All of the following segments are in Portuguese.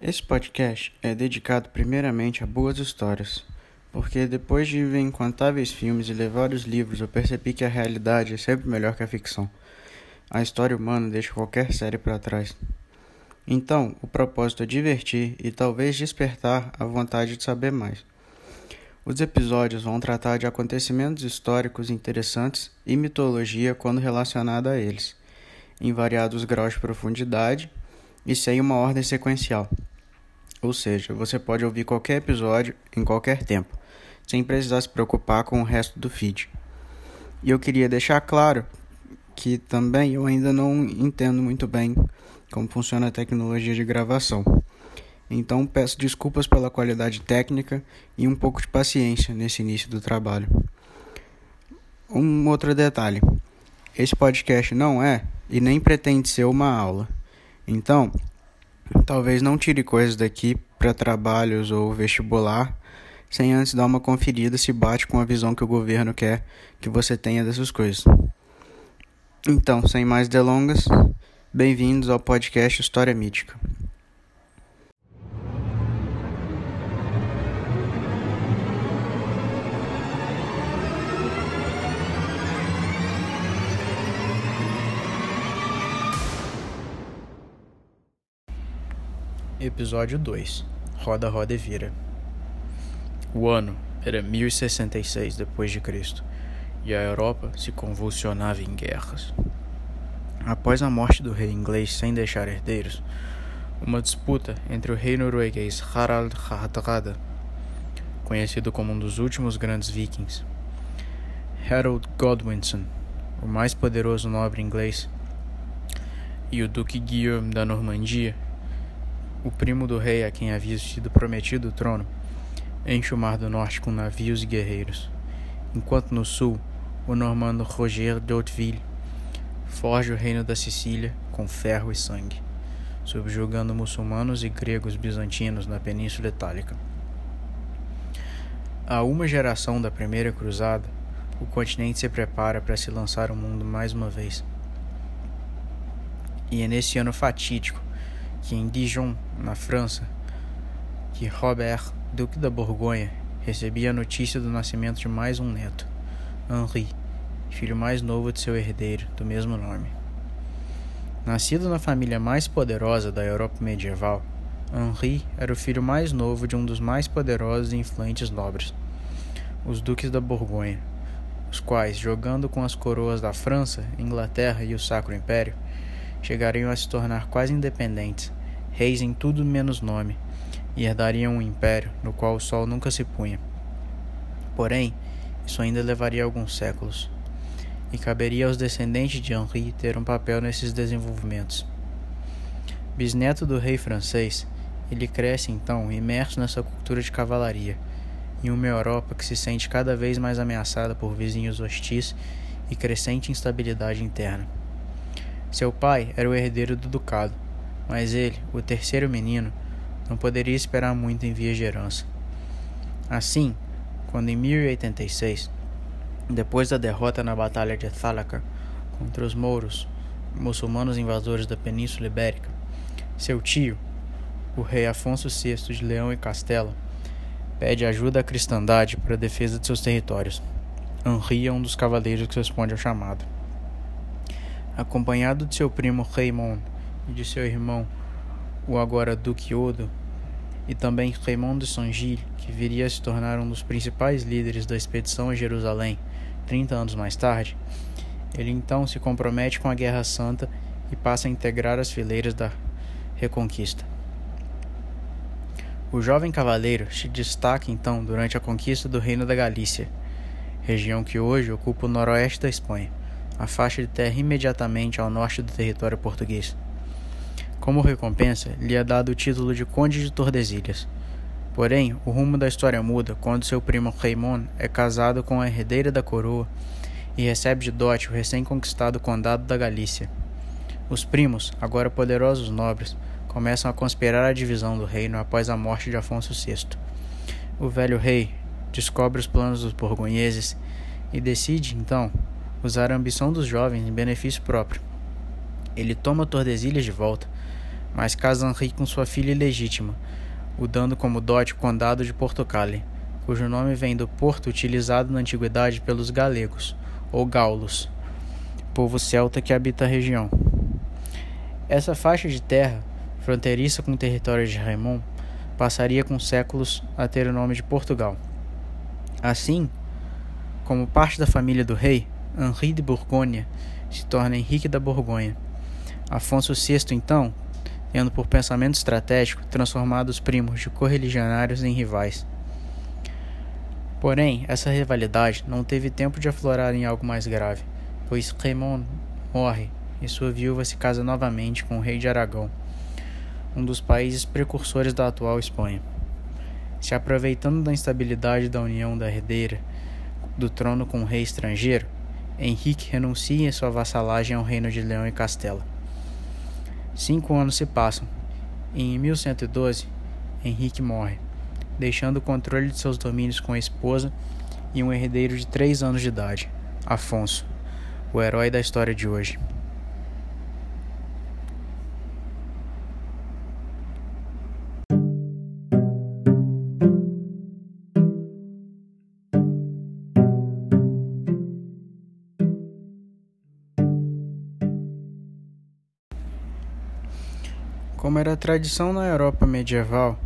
Esse podcast é dedicado primeiramente a boas histórias, porque depois de ver incontáveis filmes e ler vários livros, eu percebi que a realidade é sempre melhor que a ficção. A história humana deixa qualquer série para trás. Então, o propósito é divertir e talvez despertar a vontade de saber mais. Os episódios vão tratar de acontecimentos históricos interessantes e mitologia quando relacionada a eles, em variados graus de profundidade e sem uma ordem sequencial. Ou seja, você pode ouvir qualquer episódio em qualquer tempo, sem precisar se preocupar com o resto do feed. E eu queria deixar claro que também eu ainda não entendo muito bem como funciona a tecnologia de gravação. Então peço desculpas pela qualidade técnica e um pouco de paciência nesse início do trabalho. Um outro detalhe: esse podcast não é e nem pretende ser uma aula. Então, talvez não tire coisas daqui para trabalhos ou vestibular sem antes dar uma conferida se bate com a visão que o governo quer que você tenha dessas coisas. Então, sem mais delongas, bem-vindos ao podcast História Mítica. Episódio 2 Roda, roda e vira. O ano era 1066 depois de Cristo e a Europa se convulsionava em guerras. Após a morte do rei inglês sem deixar herdeiros, uma disputa entre o rei norueguês Harald Hardrada, conhecido como um dos últimos grandes vikings, Harold Godwinson, o mais poderoso nobre inglês, e o duque Guillaume da Normandia o primo do rei a quem havia sido prometido o trono, enche o mar do norte com navios e guerreiros, enquanto no sul o normando Roger de Hauteville forja o reino da Sicília com ferro e sangue, subjugando muçulmanos e gregos bizantinos na Península Itálica. A uma geração da primeira cruzada, o continente se prepara para se lançar ao mundo mais uma vez. E é nesse ano fatídico que em Dijon, na França, que Robert, duque da Borgonha, recebia a notícia do nascimento de mais um neto, Henri, filho mais novo de seu herdeiro, do mesmo nome. Nascido na família mais poderosa da Europa medieval, Henri era o filho mais novo de um dos mais poderosos e influentes nobres, os duques da Borgonha, os quais, jogando com as coroas da França, Inglaterra e o Sacro Império, chegariam a se tornar quase independentes, reis em tudo menos nome, e herdariam um império no qual o sol nunca se punha. Porém, isso ainda levaria alguns séculos, e caberia aos descendentes de Henri ter um papel nesses desenvolvimentos. Bisneto do rei francês, ele cresce então imerso nessa cultura de cavalaria, em uma Europa que se sente cada vez mais ameaçada por vizinhos hostis e crescente instabilidade interna. Seu pai era o herdeiro do ducado, mas ele, o terceiro menino, não poderia esperar muito em vias de herança. Assim, quando em 1086, depois da derrota na Batalha de Thalaka contra os mouros, muçulmanos invasores da Península Ibérica, seu tio, o rei Afonso VI de Leão e Castela, pede ajuda à cristandade para a defesa de seus territórios. Henri é um dos cavaleiros que responde ao chamado acompanhado de seu primo Raymond e de seu irmão, o agora Duque Odo, e também Raymond de Saint-Gilles, que viria a se tornar um dos principais líderes da expedição a Jerusalém 30 anos mais tarde, ele então se compromete com a Guerra Santa e passa a integrar as fileiras da Reconquista. O jovem cavaleiro se destaca então durante a conquista do Reino da Galícia, região que hoje ocupa o noroeste da Espanha a faixa de terra imediatamente ao norte do território português. Como recompensa, lhe é dado o título de Conde de Tordesilhas. Porém, o rumo da história muda quando seu primo Raymond é casado com a herdeira da coroa e recebe de dote o recém-conquistado Condado da Galícia. Os primos, agora poderosos nobres, começam a conspirar a divisão do reino após a morte de Afonso VI. O velho rei descobre os planos dos borgonheses e decide, então, usar a ambição dos jovens em benefício próprio. Ele toma Tordesilhas de volta, mas casa Henri com sua filha ilegítima, o dando como dote o condado de Portocale, cujo nome vem do porto utilizado na antiguidade pelos galegos, ou gaulos, povo celta que habita a região. Essa faixa de terra, fronteiriça com o território de Raimond, passaria com séculos a ter o nome de Portugal. Assim, como parte da família do rei, Henri de Borgonha se torna Henrique da Borgonha. Afonso VI, então, tendo por pensamento estratégico transformado os primos de correligionários em rivais. Porém, essa rivalidade não teve tempo de aflorar em algo mais grave, pois Raymond morre e sua viúva se casa novamente com o rei de Aragão, um dos países precursores da atual Espanha. Se aproveitando da instabilidade da união da herdeira do trono com o rei estrangeiro, Henrique renuncia sua vassalagem ao reino de Leão e Castela. Cinco anos se passam e em 1112 Henrique morre, deixando o controle de seus domínios com a esposa e um herdeiro de três anos de idade, Afonso, o herói da história de hoje. Como era tradição na Europa medieval,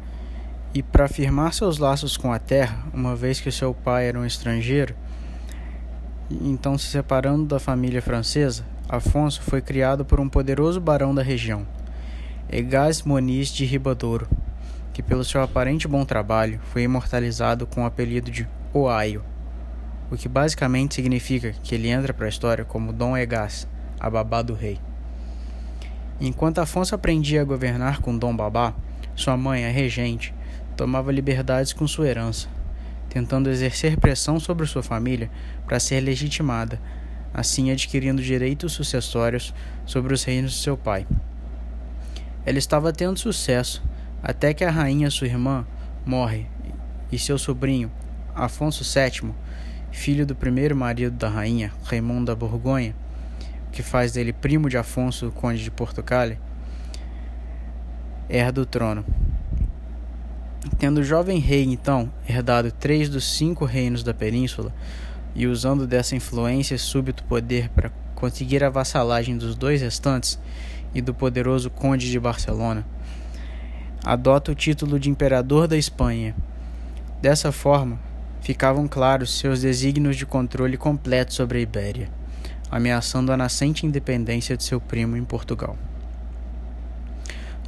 e para afirmar seus laços com a terra, uma vez que seu pai era um estrangeiro, então se separando da família francesa, Afonso foi criado por um poderoso barão da região, Egás Moniz de Ribadouro, que pelo seu aparente bom trabalho foi imortalizado com o apelido de Oaio, o que basicamente significa que ele entra para a história como Dom Egás, a babá do rei. Enquanto Afonso aprendia a governar com Dom Babá, sua mãe, a regente, tomava liberdades com sua herança, tentando exercer pressão sobre sua família para ser legitimada, assim adquirindo direitos sucessórios sobre os reinos de seu pai. Ela estava tendo sucesso até que a rainha, sua irmã, morre e seu sobrinho, Afonso VII, filho do primeiro marido da rainha, Raimundo da Borgonha, que faz dele primo de Afonso, conde de Portugal, herda o trono. Tendo o jovem rei, então, herdado três dos cinco reinos da península, e usando dessa influência e súbito poder para conseguir a vassalagem dos dois restantes e do poderoso conde de Barcelona, adota o título de imperador da Espanha. Dessa forma, ficavam claros seus desígnios de controle completo sobre a Ibéria ameaçando a nascente independência de seu primo em Portugal.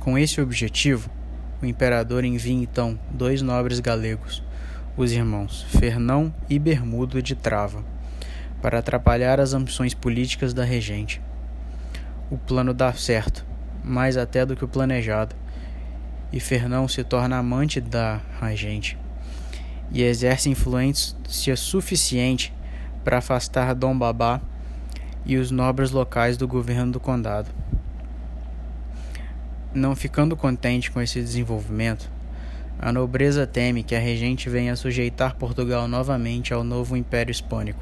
Com esse objetivo, o imperador envia então dois nobres galegos, os irmãos Fernão e Bermudo de Trava, para atrapalhar as ambições políticas da regente. O plano dá certo, mais até do que o planejado, e Fernão se torna amante da regente e exerce influência suficiente para afastar Dom Babá e os nobres locais do governo do condado. Não ficando contente com esse desenvolvimento, a nobreza teme que a regente venha sujeitar Portugal novamente ao novo Império Hispânico.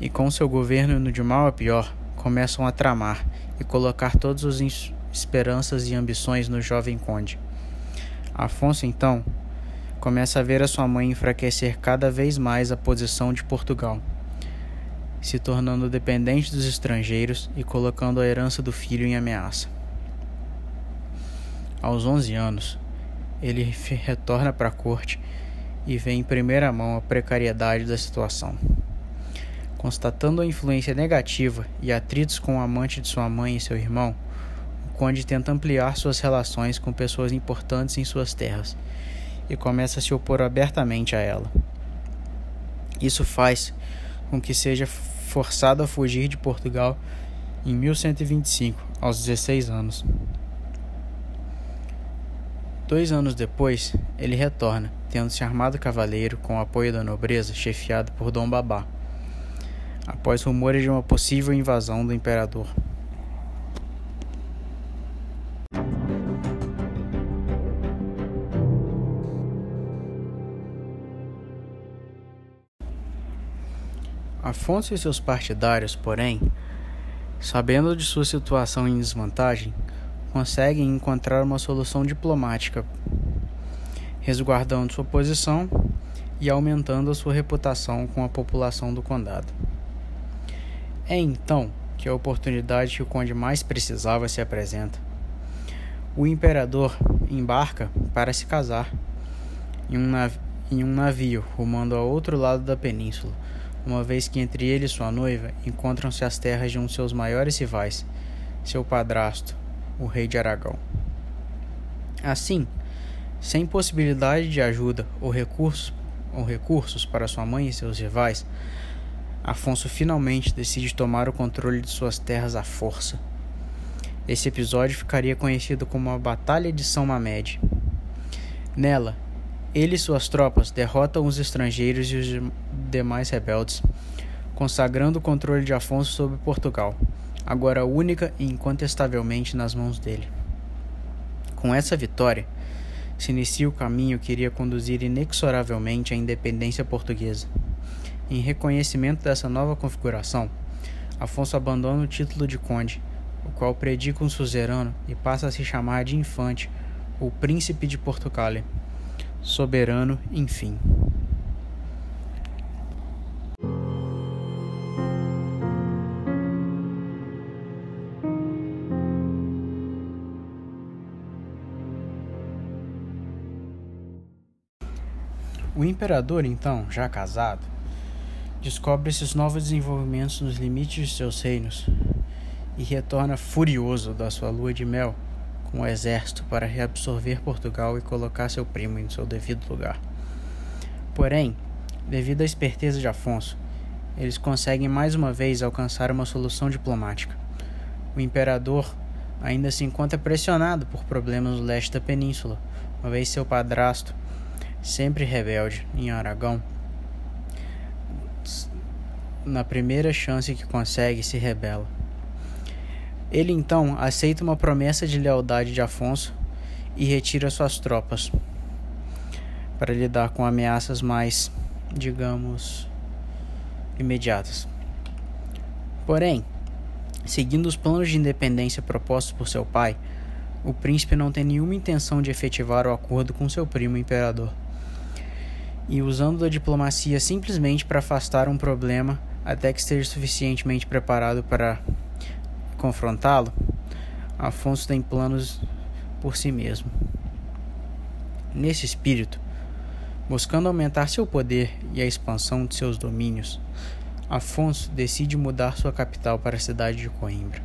E com seu governo indo de mal a pior, começam a tramar e colocar todas as esperanças e ambições no jovem conde. Afonso, então, começa a ver a sua mãe enfraquecer cada vez mais a posição de Portugal se tornando dependente dos estrangeiros e colocando a herança do filho em ameaça. Aos 11 anos, ele retorna para a corte e vê em primeira mão a precariedade da situação. Constatando a influência negativa e atritos com o amante de sua mãe e seu irmão, o conde tenta ampliar suas relações com pessoas importantes em suas terras e começa a se opor abertamente a ela. Isso faz com que seja forçado a fugir de Portugal em 1125, aos 16 anos. Dois anos depois, ele retorna, tendo se armado cavaleiro com o apoio da nobreza, chefiado por Dom Babá, após rumores de uma possível invasão do imperador. Afonso e seus partidários, porém, sabendo de sua situação em desvantagem, conseguem encontrar uma solução diplomática, resguardando sua posição e aumentando a sua reputação com a população do condado. É então que a oportunidade que o conde mais precisava se apresenta. O imperador embarca para se casar em um, nav em um navio rumando ao outro lado da península, uma vez que entre ele e sua noiva encontram-se as terras de um de seus maiores rivais, seu padrasto, o rei de Aragão. Assim, sem possibilidade de ajuda ou recursos, ou recursos para sua mãe e seus rivais, Afonso finalmente decide tomar o controle de suas terras à força. Esse episódio ficaria conhecido como a Batalha de São Mamed. Nela, ele e suas tropas derrotam os estrangeiros e os demais rebeldes, consagrando o controle de Afonso sobre Portugal, agora única e incontestavelmente nas mãos dele. Com essa vitória, se inicia o caminho que iria conduzir inexoravelmente à independência portuguesa. Em reconhecimento dessa nova configuração, Afonso abandona o título de conde, o qual predica um suzerano e passa a se chamar de infante, ou príncipe de Portugal soberano, enfim. O imperador, então, já casado, descobre esses novos desenvolvimentos nos limites de seus reinos e retorna furioso da sua lua de mel com o exército para reabsorver Portugal e colocar seu primo em seu devido lugar. Porém, devido à esperteza de Afonso, eles conseguem mais uma vez alcançar uma solução diplomática. O imperador ainda se encontra pressionado por problemas no leste da península, uma vez seu padrasto, sempre rebelde em Aragão, na primeira chance que consegue se rebela. Ele então aceita uma promessa de lealdade de Afonso e retira suas tropas para lidar com ameaças mais, digamos, imediatas. Porém, seguindo os planos de independência propostos por seu pai, o príncipe não tem nenhuma intenção de efetivar o acordo com seu primo imperador. E usando da diplomacia simplesmente para afastar um problema até que esteja suficientemente preparado para confrontá-lo, Afonso tem planos por si mesmo. Nesse espírito, buscando aumentar seu poder e a expansão de seus domínios, Afonso decide mudar sua capital para a cidade de Coimbra.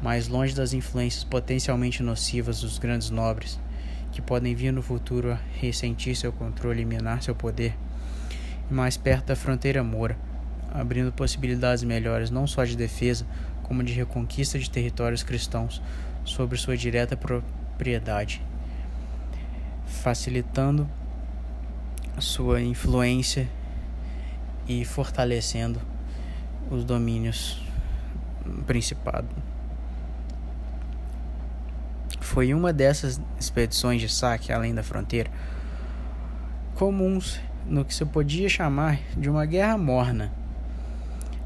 Mais longe das influências potencialmente nocivas dos grandes nobres, que podem vir no futuro a ressentir seu controle e minar seu poder, e mais perto da fronteira moura, abrindo possibilidades melhores não só de defesa, como de reconquista de territórios cristãos sobre sua direta propriedade, facilitando sua influência e fortalecendo os domínios principado. Foi uma dessas expedições de saque além da fronteira comuns no que se podia chamar de uma guerra morna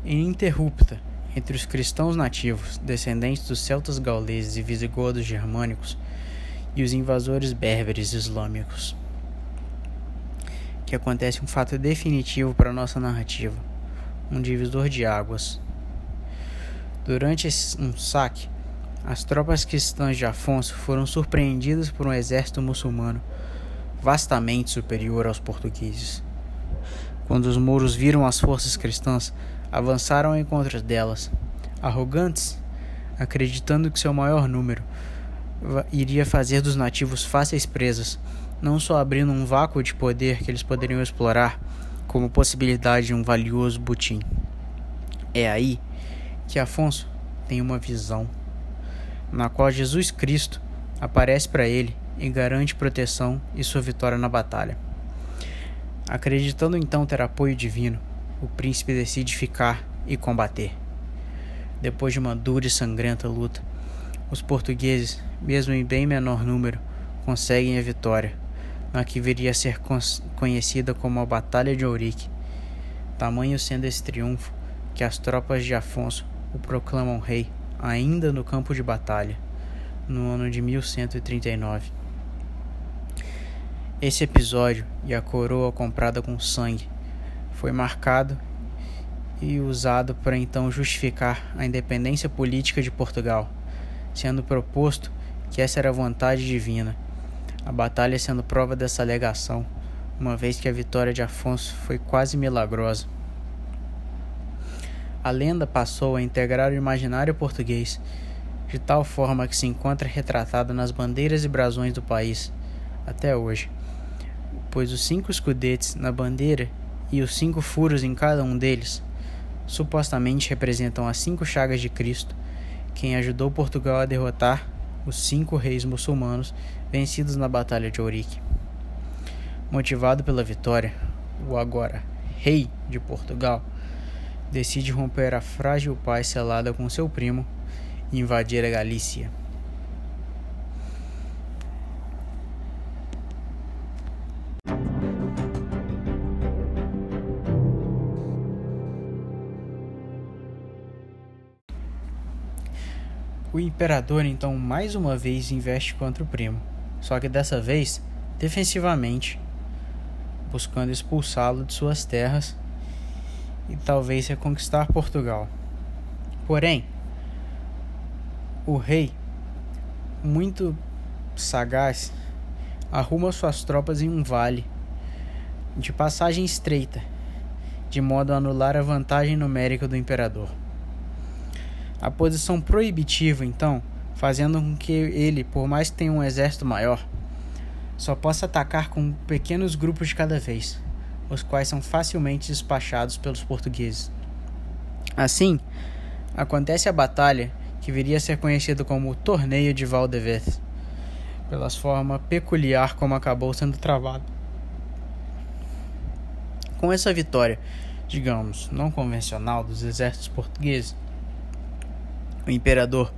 e ininterrupta entre os cristãos nativos, descendentes dos celtas gauleses e visigodos germânicos, e os invasores berberes islâmicos. Que acontece um fato definitivo para nossa narrativa, um divisor de águas. Durante um saque, as tropas cristãs de Afonso foram surpreendidas por um exército muçulmano vastamente superior aos portugueses. Quando os mouros viram as forças cristãs, avançaram ao encontro delas, arrogantes, acreditando que seu maior número iria fazer dos nativos fáceis presas, não só abrindo um vácuo de poder que eles poderiam explorar, como possibilidade de um valioso butim. É aí que Afonso tem uma visão, na qual Jesus Cristo aparece para ele e garante proteção e sua vitória na batalha. Acreditando então ter apoio divino, o príncipe decide ficar e combater. Depois de uma dura e sangrenta luta, os portugueses, mesmo em bem menor número, conseguem a vitória, na que viria a ser conhecida como a Batalha de Ourique. Tamanho sendo esse triunfo que as tropas de Afonso o proclamam rei ainda no campo de batalha, no ano de 1139. Esse episódio e a coroa comprada com sangue foi marcado e usado para então justificar a independência política de Portugal, sendo proposto que essa era a vontade divina, a batalha sendo prova dessa alegação, uma vez que a vitória de Afonso foi quase milagrosa. A lenda passou a integrar o imaginário português, de tal forma que se encontra retratada nas bandeiras e brasões do país, até hoje pois os cinco escudetes na bandeira e os cinco furos em cada um deles supostamente representam as cinco chagas de Cristo, quem ajudou Portugal a derrotar os cinco reis muçulmanos vencidos na Batalha de Ourique. Motivado pela vitória, o agora rei de Portugal decide romper a frágil paz selada com seu primo e invadir a Galícia. O imperador então mais uma vez investe contra o primo, só que dessa vez defensivamente, buscando expulsá-lo de suas terras e talvez reconquistar Portugal. Porém, o rei, muito sagaz, arruma suas tropas em um vale de passagem estreita, de modo a anular a vantagem numérica do imperador. A posição proibitiva, então, fazendo com que ele, por mais que tenha um exército maior, só possa atacar com pequenos grupos de cada vez, os quais são facilmente despachados pelos portugueses. Assim, acontece a batalha que viria a ser conhecida como o Torneio de Valdevez, pela forma peculiar como acabou sendo travado. Com essa vitória, digamos, não convencional dos exércitos portugueses, o imperador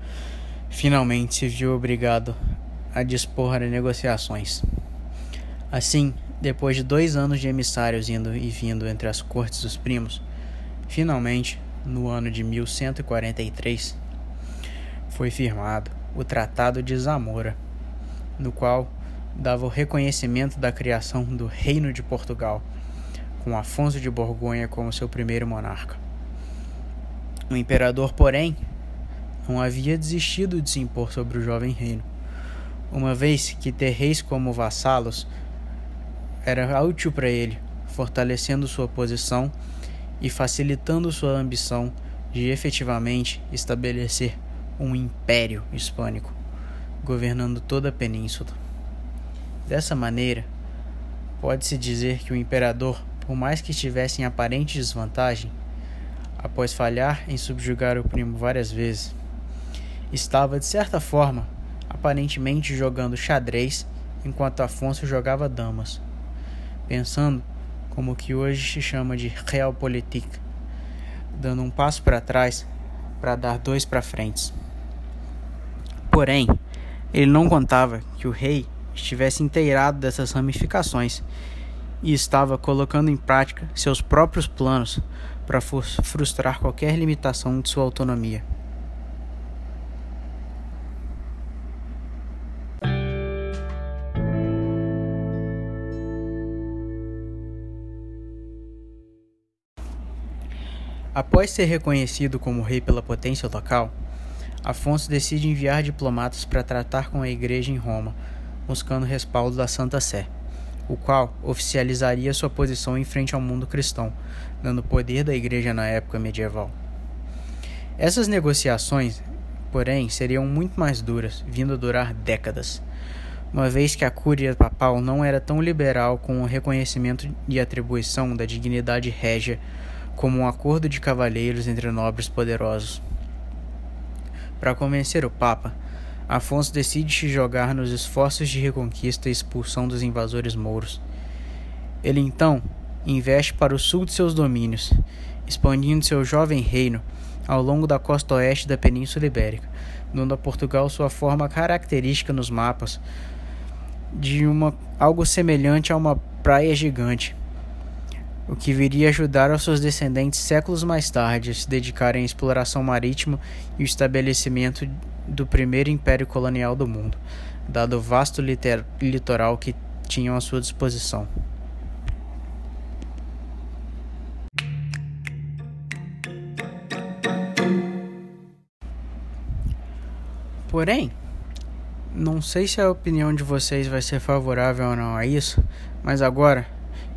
finalmente se viu obrigado a dispor de negociações. Assim, depois de dois anos de emissários indo e vindo entre as cortes dos primos, finalmente, no ano de 1143, foi firmado o Tratado de Zamora, no qual dava o reconhecimento da criação do Reino de Portugal, com Afonso de Borgonha como seu primeiro monarca. O imperador, porém, não havia desistido de se impor sobre o jovem reino, uma vez que ter reis como vassalos era útil para ele, fortalecendo sua posição e facilitando sua ambição de efetivamente estabelecer um império hispânico, governando toda a península. Dessa maneira, pode-se dizer que o imperador, por mais que estivesse em aparente desvantagem, após falhar em subjugar o primo várias vezes, estava, de certa forma, aparentemente jogando xadrez enquanto Afonso jogava damas, pensando como o que hoje se chama de realpolitik, dando um passo para trás para dar dois para frente. Porém, ele não contava que o rei estivesse inteirado dessas ramificações e estava colocando em prática seus próprios planos para frustrar qualquer limitação de sua autonomia. Após ser reconhecido como rei pela potência local, Afonso decide enviar diplomatas para tratar com a igreja em Roma, buscando respaldo da Santa Sé, o qual oficializaria sua posição em frente ao mundo cristão, dando poder da igreja na época medieval. Essas negociações, porém, seriam muito mais duras, vindo a durar décadas, uma vez que a cúria papal não era tão liberal com o reconhecimento e atribuição da dignidade régia como um acordo de cavalheiros entre nobres poderosos. Para convencer o Papa, Afonso decide se jogar nos esforços de reconquista e expulsão dos invasores mouros. Ele então investe para o sul de seus domínios, expandindo seu jovem reino ao longo da costa oeste da Península Ibérica, dando a Portugal sua forma característica nos mapas de uma algo semelhante a uma praia gigante, o que viria ajudar aos seus descendentes séculos mais tarde a se dedicarem à exploração marítima e o estabelecimento do primeiro império colonial do mundo, dado o vasto litoral que tinham à sua disposição. Porém, não sei se a opinião de vocês vai ser favorável ou não a isso, mas agora,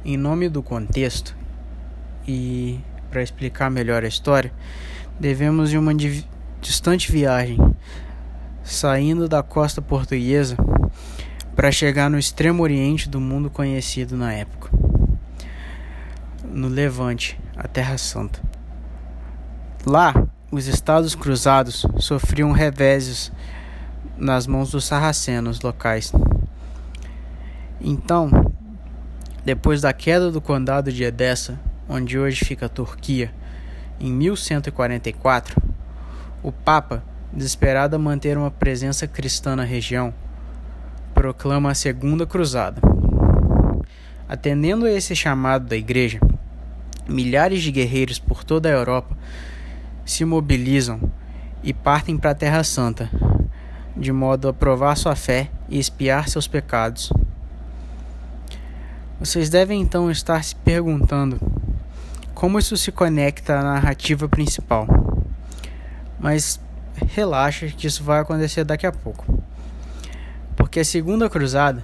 em nome do contexto e para explicar melhor a história, devemos de uma distante viagem, saindo da costa portuguesa para chegar no extremo oriente do mundo conhecido na época, no Levante, a Terra Santa. Lá, os Estados Cruzados sofriam reveses nas mãos dos sarracenos locais. Então, depois da queda do condado de Edessa, onde hoje fica a Turquia, em 1144, o Papa, desesperado a manter uma presença cristã na região, proclama a Segunda Cruzada. Atendendo a esse chamado da Igreja, milhares de guerreiros por toda a Europa se mobilizam e partem para a Terra Santa, de modo a provar sua fé e espiar seus pecados. Vocês devem então estar se perguntando como isso se conecta à narrativa principal. Mas relaxa que isso vai acontecer daqui a pouco. Porque a Segunda Cruzada,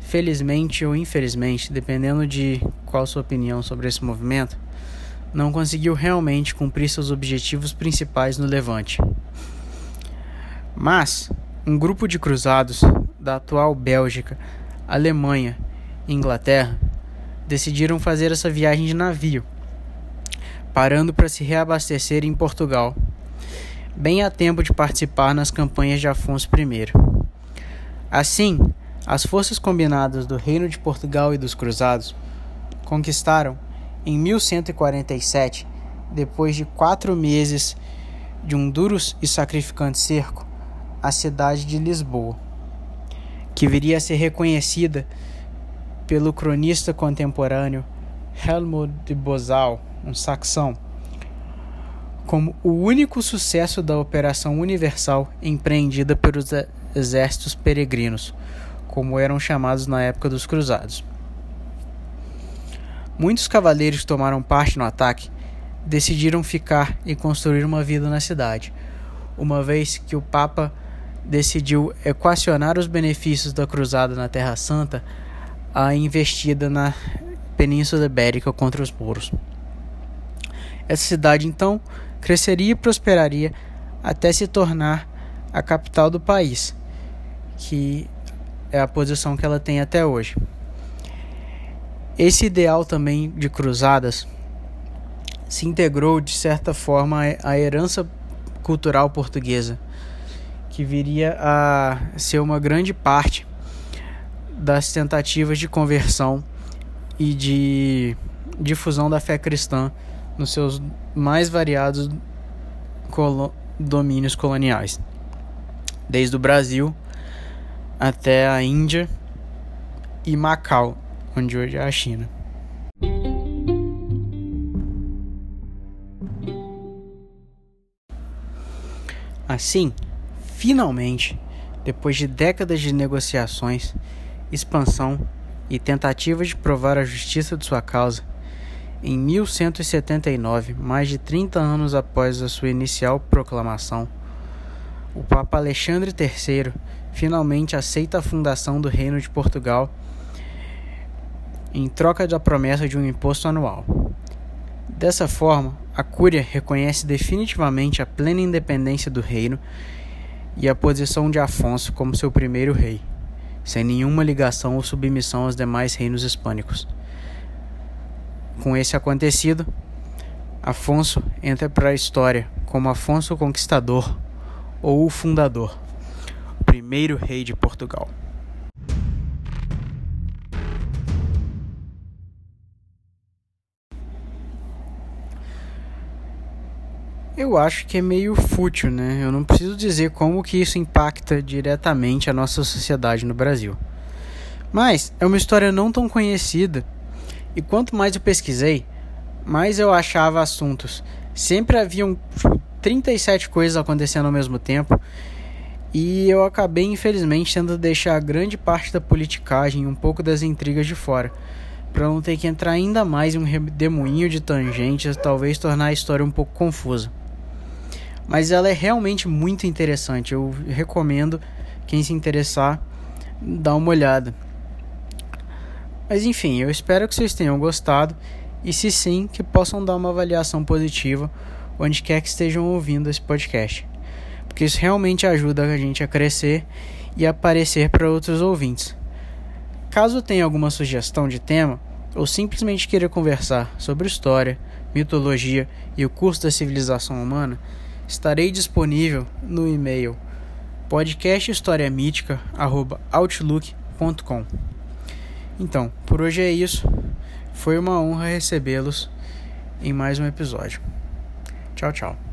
felizmente ou infelizmente, dependendo de qual sua opinião sobre esse movimento, não conseguiu realmente cumprir seus objetivos principais no Levante. Mas um grupo de cruzados da atual Bélgica, Alemanha Inglaterra decidiram fazer essa viagem de navio, parando para se reabastecer em Portugal, bem a tempo de participar nas campanhas de Afonso I. Assim, as forças combinadas do Reino de Portugal e dos Cruzados conquistaram em 1147, depois de quatro meses de um duro e sacrificante cerco, a cidade de Lisboa, que viria a ser reconhecida pelo cronista contemporâneo Helmut de Bozal, um saxão, como o único sucesso da Operação Universal empreendida pelos exércitos peregrinos, como eram chamados na época dos Cruzados. Muitos cavaleiros que tomaram parte no ataque decidiram ficar e construir uma vida na cidade, uma vez que o Papa decidiu equacionar os benefícios da cruzada na Terra Santa à investida na Península Ibérica contra os mouros. Essa cidade então cresceria e prosperaria até se tornar a capital do país, que é a posição que ela tem até hoje. Esse ideal também de cruzadas se integrou de certa forma à herança cultural portuguesa, que viria a ser uma grande parte das tentativas de conversão e de difusão da fé cristã nos seus mais variados colo domínios coloniais, desde o Brasil até a Índia e Macau, onde hoje é a China. Assim, finalmente, depois de décadas de negociações, expansão e tentativas de provar a justiça de sua causa, em 1179, mais de 30 anos após a sua inicial proclamação, o Papa Alexandre III finalmente aceita a fundação do Reino de Portugal em troca da promessa de um imposto anual. Dessa forma, a Cúria reconhece definitivamente a plena independência do reino e a posição de Afonso como seu primeiro rei, sem nenhuma ligação ou submissão aos demais reinos hispânicos. Com esse acontecido, Afonso entra para a história como Afonso Conquistador ou o Fundador, o primeiro rei de Portugal. Eu acho que é meio fútil, né? Eu não preciso dizer como que isso impacta diretamente a nossa sociedade no Brasil. Mas é uma história não tão conhecida. E quanto mais eu pesquisei, mais eu achava assuntos. Sempre haviam 37 coisas acontecendo ao mesmo tempo. E eu acabei, infelizmente, tendo deixar grande parte da politicagem e um pouco das intrigas de fora, para não ter que entrar ainda mais em um redemoinho de tangentes, talvez tornar a história um pouco confusa. Mas ela é realmente muito interessante, eu recomendo quem se interessar dar uma olhada. Mas enfim, eu espero que vocês tenham gostado e se sim, que possam dar uma avaliação positiva onde quer que estejam ouvindo esse podcast porque isso realmente ajuda a gente a crescer e aparecer para outros ouvintes. Caso tenha alguma sugestão de tema ou simplesmente queira conversar sobre história, mitologia e o curso da civilização humana, estarei disponível no e-mail podcasthistoriamítica@outlook.com. Então, por hoje é isso. Foi uma honra recebê-los em mais um episódio. Tchau, tchau.